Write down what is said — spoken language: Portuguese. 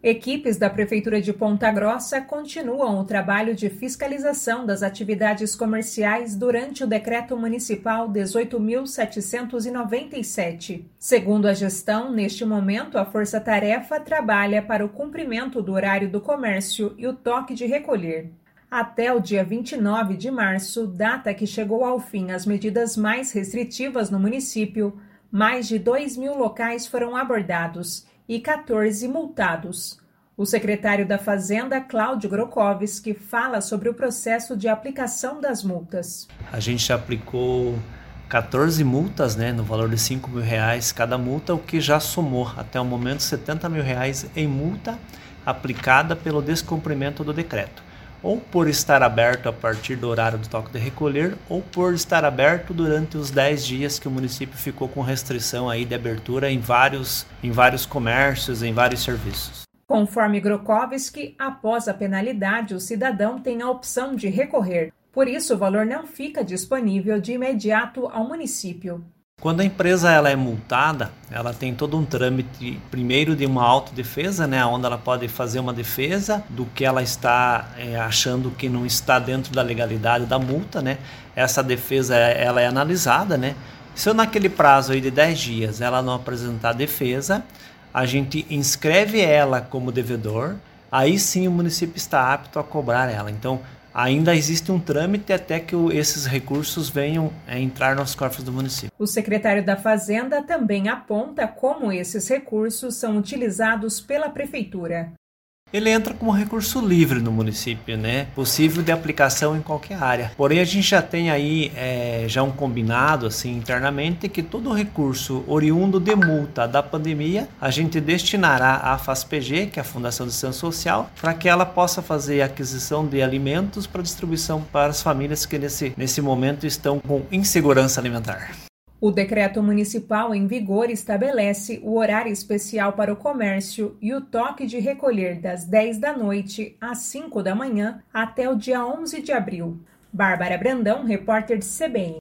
Equipes da Prefeitura de Ponta Grossa continuam o trabalho de fiscalização das atividades comerciais durante o Decreto Municipal 18.797. Segundo a gestão, neste momento a Força Tarefa trabalha para o cumprimento do horário do comércio e o toque de recolher. Até o dia 29 de março, data que chegou ao fim as medidas mais restritivas no município, mais de 2 mil locais foram abordados e 14 multados. O secretário da Fazenda, Cláudio Grokowski, fala sobre o processo de aplicação das multas. A gente aplicou 14 multas, né, no valor de 5 mil reais cada multa, o que já somou até o momento 70 mil reais em multa aplicada pelo descumprimento do decreto, ou por estar aberto a partir do horário do toque de recolher, ou por estar aberto durante os 10 dias que o município ficou com restrição aí de abertura em vários, em vários comércios, em vários serviços. Conforme Grokowski, após a penalidade, o cidadão tem a opção de recorrer. Por isso, o valor não fica disponível de imediato ao município. Quando a empresa ela é multada, ela tem todo um trâmite, primeiro de uma autodefesa, né, onde ela pode fazer uma defesa do que ela está é, achando que não está dentro da legalidade da multa, né? Essa defesa ela é analisada, né? Se naquele prazo aí de 10 dias ela não apresentar defesa, a gente inscreve ela como devedor, aí sim o município está apto a cobrar ela. Então, ainda existe um trâmite até que esses recursos venham a entrar nos cofres do município. O secretário da Fazenda também aponta como esses recursos são utilizados pela prefeitura ele entra como recurso livre no município, né? Possível de aplicação em qualquer área. Porém, a gente já tem aí é, já um combinado assim internamente que todo recurso oriundo de multa da pandemia a gente destinará à FASPG, que é a Fundação de Assistência Social, para que ela possa fazer aquisição de alimentos para distribuição para as famílias que nesse, nesse momento estão com insegurança alimentar. O decreto municipal em vigor estabelece o horário especial para o comércio e o toque de recolher das 10 da noite às 5 da manhã até o dia 11 de abril. Bárbara Brandão, repórter de CBN.